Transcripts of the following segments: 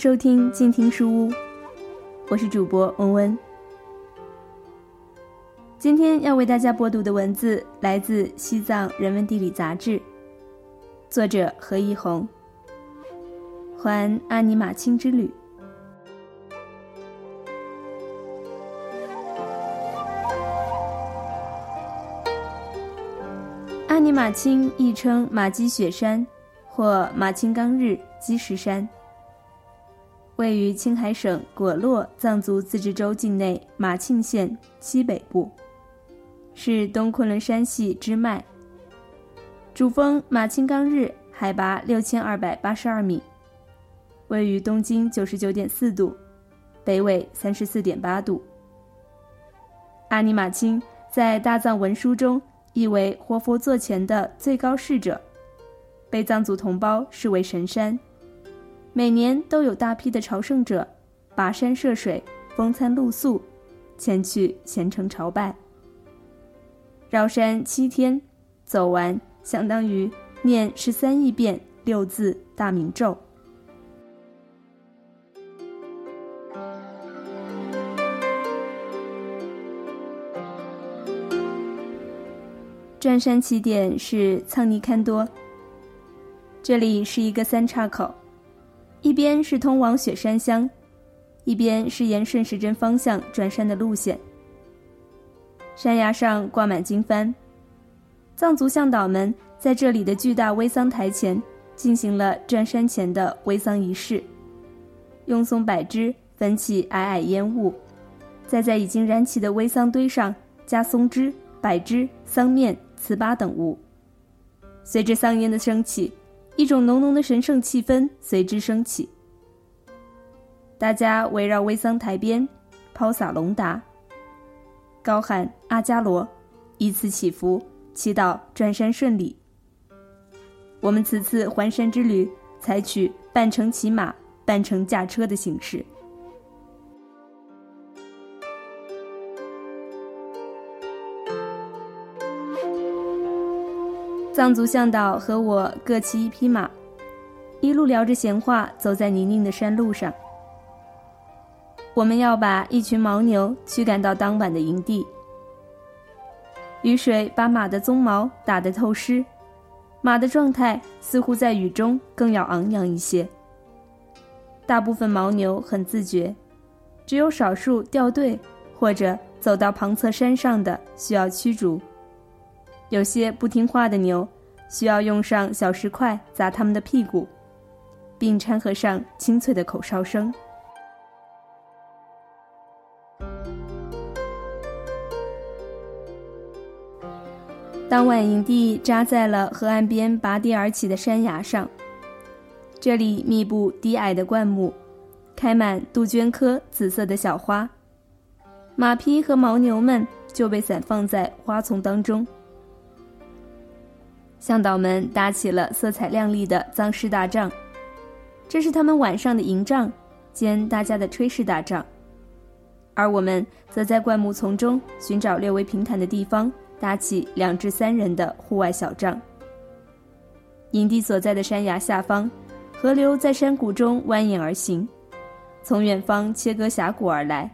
收听静听书屋，我是主播文文。今天要为大家播读的文字来自《西藏人文地理》杂志，作者何一红。环阿尼玛卿之旅。阿尼玛卿亦称玛积雪山或玛青冈日积石山。位于青海省果洛藏族自治州境内马庆县西北部，是东昆仑山系支脉。主峰马庆冈日海拔六千二百八十二米，位于东经九十九点四度，北纬三十四点八度。阿尼玛卿在大藏文书中译为活佛座前的最高侍者，被藏族同胞视为神山。每年都有大批的朝圣者，跋山涉水，风餐露宿，前去虔诚朝拜。绕山七天，走完相当于念十三亿遍六字大明咒。转山起点是藏尼堪多，这里是一个三岔口。一边是通往雪山乡，一边是沿顺时针方向转山的路线。山崖上挂满经幡，藏族向导们在这里的巨大微桑台前进行了转山前的微桑仪式，用松柏枝焚起皑皑烟雾，再在已经燃起的微桑堆上加松枝、柏枝、桑面、糍粑等物，随着桑烟的升起。一种浓浓的神圣气氛随之升起，大家围绕微桑台边抛洒龙达，高喊阿伽罗，依次祈福，祈祷转山顺利。我们此次环山之旅采取半程骑马、半程驾车的形式。藏族向导和我各骑一匹马，一路聊着闲话，走在泥泞的山路上。我们要把一群牦牛驱赶到当晚的营地。雨水把马的鬃毛打得透湿，马的状态似乎在雨中更要昂扬一些。大部分牦牛很自觉，只有少数掉队或者走到旁侧山上的需要驱逐。有些不听话的牛，需要用上小石块砸它们的屁股，并掺和上清脆的口哨声。当晚，营地扎在了河岸边拔地而起的山崖上，这里密布低矮的灌木，开满杜鹃科紫色的小花，马匹和牦牛们就被散放在花丛当中。向导们搭起了色彩亮丽的藏式大帐，这是他们晚上的营帐兼大家的炊事大帐，而我们则在灌木丛中寻找略微平坦的地方，搭起两至三人的户外小帐。营地所在的山崖下方，河流在山谷中蜿蜒而行，从远方切割峡谷而来，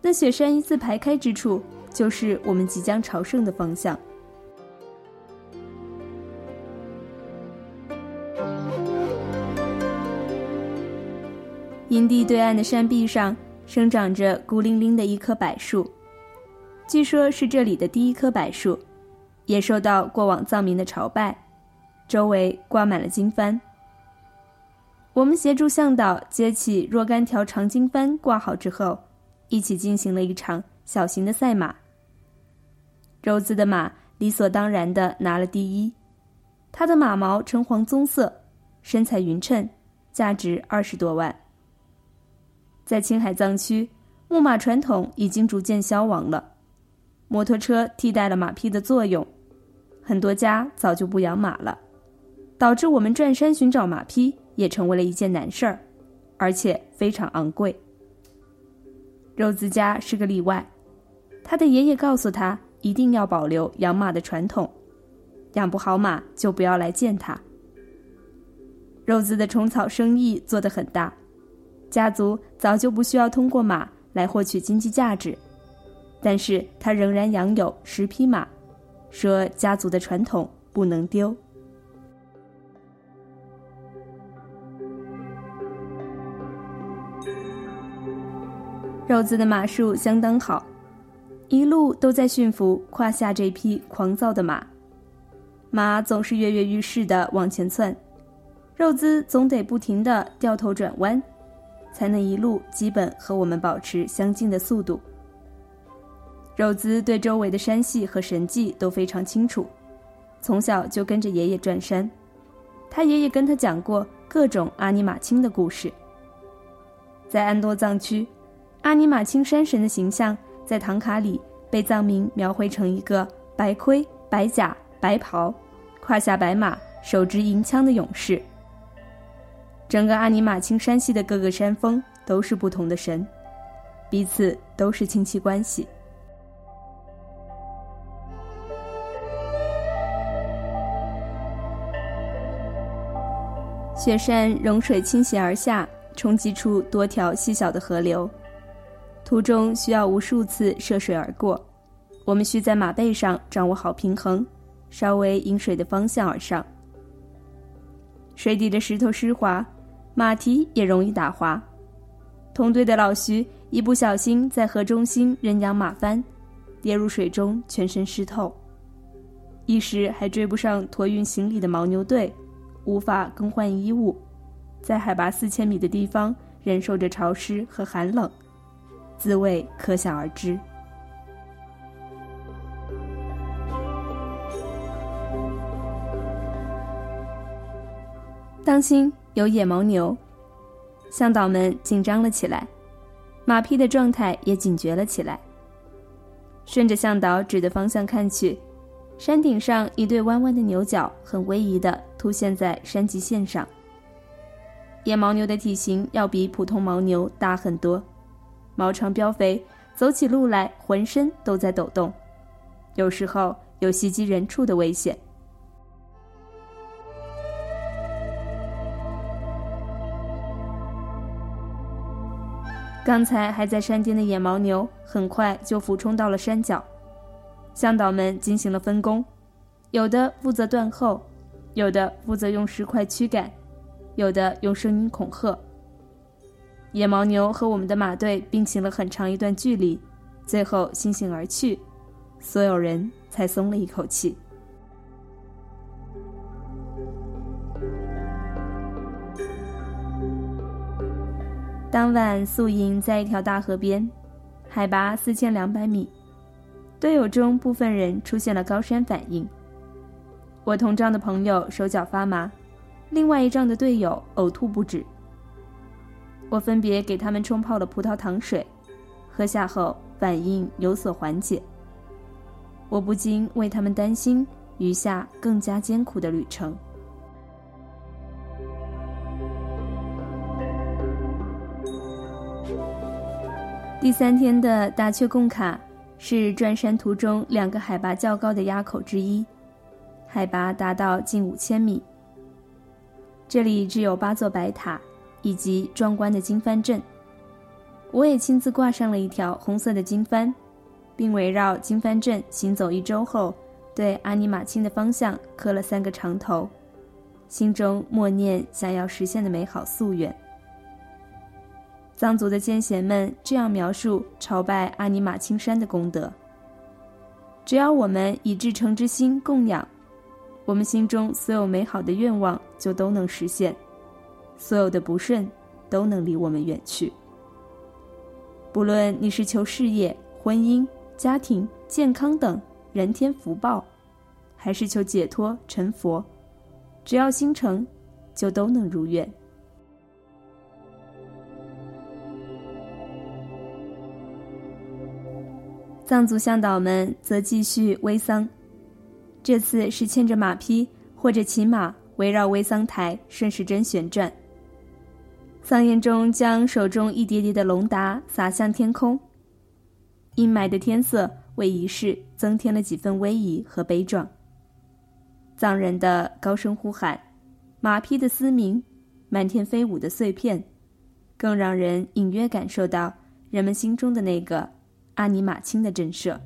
那雪山一字排开之处，就是我们即将朝圣的方向。营地对岸的山壁上生长着孤零零的一棵柏树，据说是这里的第一棵柏树，也受到过往藏民的朝拜，周围挂满了经幡。我们协助向导接起若干条长经幡，挂好之后，一起进行了一场小型的赛马。柔姿的马理所当然的拿了第一，它的马毛呈黄棕色，身材匀称，价值二十多万。在青海藏区，牧马传统已经逐渐消亡了，摩托车替代了马匹的作用，很多家早就不养马了，导致我们转山寻找马匹也成为了一件难事儿，而且非常昂贵。肉孜家是个例外，他的爷爷告诉他一定要保留养马的传统，养不好马就不要来见他。肉孜的虫草生意做得很大。家族早就不需要通过马来获取经济价值，但是他仍然养有十匹马，说家族的传统不能丢。肉孜的马术相当好，一路都在驯服胯下这匹狂躁的马，马总是跃跃欲试的往前窜，肉孜总得不停的掉头转弯。才能一路基本和我们保持相近的速度。肉孜对周围的山系和神迹都非常清楚，从小就跟着爷爷转山，他爷爷跟他讲过各种阿尼玛卿的故事。在安多藏区，阿尼玛卿山神的形象在唐卡里被藏民描绘成一个白盔、白甲、白袍，胯下白马，手执银枪的勇士。整个阿尼玛卿山系的各个山峰都是不同的神，彼此都是亲戚关系。雪山融水倾斜而下，冲击出多条细小的河流，途中需要无数次涉水而过。我们需在马背上掌握好平衡，稍微迎水的方向而上。水底的石头湿滑。马蹄也容易打滑，同队的老徐一不小心在河中心扔羊马翻，跌入水中，全身湿透，一时还追不上驮运行李的牦牛队，无法更换衣物，在海拔四千米的地方忍受着潮湿和寒冷，滋味可想而知。当心！有野牦牛，向导们紧张了起来，马匹的状态也警觉了起来。顺着向导指的方向看去，山顶上一对弯弯的牛角很威仪地凸现在山脊线上。野牦牛的体型要比普通牦牛大很多，毛长膘肥，走起路来浑身都在抖动，有时候有袭击人畜的危险。刚才还在山巅的野牦牛，很快就俯冲到了山脚。向导们进行了分工，有的负责断后，有的负责用石块驱赶，有的用声音恐吓。野牦牛和我们的马队并行了很长一段距离，最后悻悻而去，所有人才松了一口气。当晚宿营在一条大河边，海拔四千两百米。队友中部分人出现了高山反应。我同帐的朋友手脚发麻，另外一帐的队友呕吐不止。我分别给他们冲泡了葡萄糖水，喝下后反应有所缓解。我不禁为他们担心余下更加艰苦的旅程。第三天的大雀贡卡是转山途中两个海拔较高的垭口之一，海拔达到近五千米。这里只有八座白塔以及壮观的经幡阵。我也亲自挂上了一条红色的经幡，并围绕经幡阵行走一周后，对阿尼玛卿的方向磕了三个长头，心中默念想要实现的美好夙愿。藏族的先贤们这样描述朝拜阿尼玛青山的功德：只要我们以至诚之心供养，我们心中所有美好的愿望就都能实现，所有的不顺都能离我们远去。不论你是求事业、婚姻、家庭、健康等人天福报，还是求解脱成佛，只要心诚，就都能如愿。藏族向导们则继续煨桑，这次是牵着马匹或者骑马围绕煨桑台顺时针旋转。桑烟中将手中一叠叠的龙达撒向天空，阴霾的天色为仪式增添了几分威仪和悲壮。藏人的高声呼喊，马匹的嘶鸣，满天飞舞的碎片，更让人隐约感受到人们心中的那个阿尼玛卿的震慑。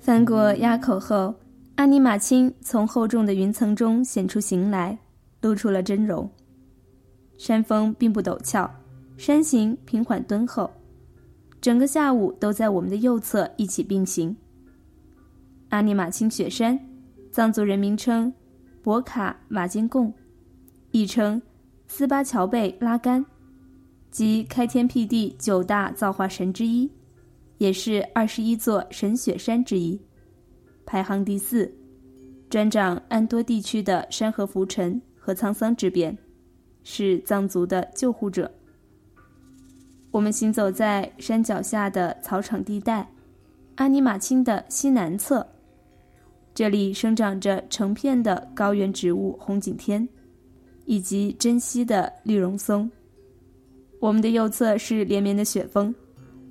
翻过垭口后，阿尼玛卿从厚重的云层中显出形来，露出了真容。山峰并不陡峭，山形平缓敦厚，整个下午都在我们的右侧一起并行。阿尼玛卿雪山，藏族人名称博卡瓦金贡，亦称斯巴乔贝拉干，即开天辟地九大造化神之一。也是二十一座神雪山之一，排行第四，专掌安多地区的山河浮沉和沧桑之变，是藏族的救护者。我们行走在山脚下的草场地带，阿尼玛卿的西南侧，这里生长着成片的高原植物红景天，以及珍稀的绿绒松。我们的右侧是连绵的雪峰。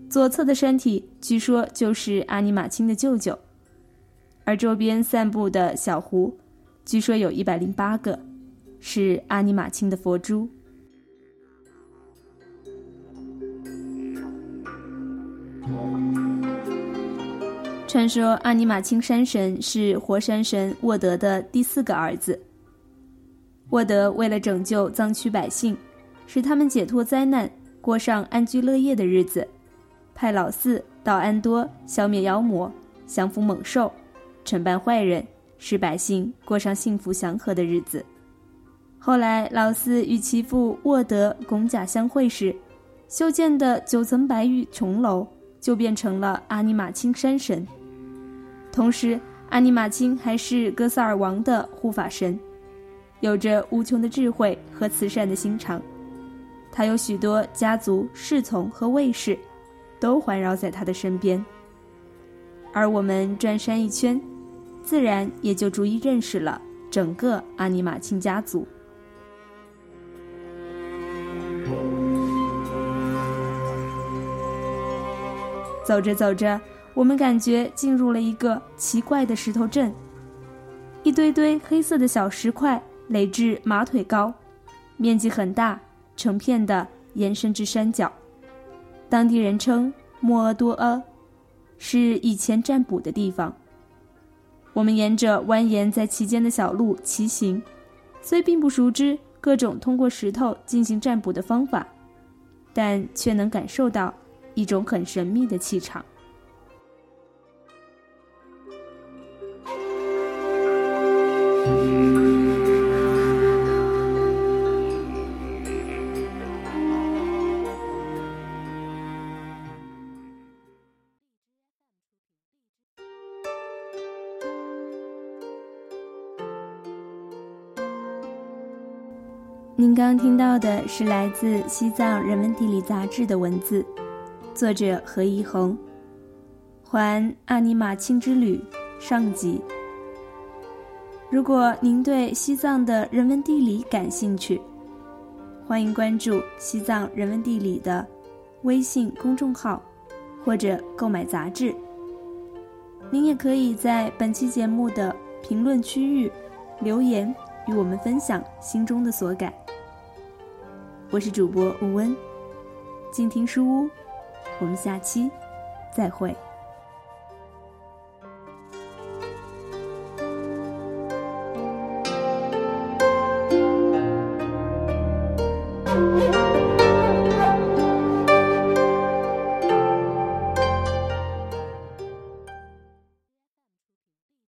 左侧的山体据说就是阿尼玛卿的舅舅，而周边散布的小湖，据说有一百零八个，是阿尼玛卿的佛珠。传说阿尼玛卿山神是活山神沃德的第四个儿子。沃德为了拯救藏区百姓，使他们解脱灾难，过上安居乐业的日子。派老四到安多消灭妖魔，降服猛兽，惩办坏人，使百姓过上幸福祥和的日子。后来，老四与其父沃德拱甲相会时，修建的九层白玉琼楼就变成了阿尼玛卿山神。同时，阿尼玛卿还是哥萨尔王的护法神，有着无穷的智慧和慈善的心肠。他有许多家族侍从和卫士。都环绕在他的身边，而我们转山一圈，自然也就逐一认识了整个阿尼玛卿家族。走着走着，我们感觉进入了一个奇怪的石头镇，一堆堆黑色的小石块垒至马腿高，面积很大，成片的延伸至山脚。当地人称莫阿多阿，是以前占卜的地方。我们沿着蜿蜒在其间的小路骑行，虽并不熟知各种通过石头进行占卜的方法，但却能感受到一种很神秘的气场。到的是来自《西藏人文地理》杂志的文字，作者何一红，《环阿尼玛卿之旅》上集。如果您对西藏的人文地理感兴趣，欢迎关注《西藏人文地理》的微信公众号，或者购买杂志。您也可以在本期节目的评论区域留言，与我们分享心中的所感。我是主播吴温，静听书屋，我们下期再会。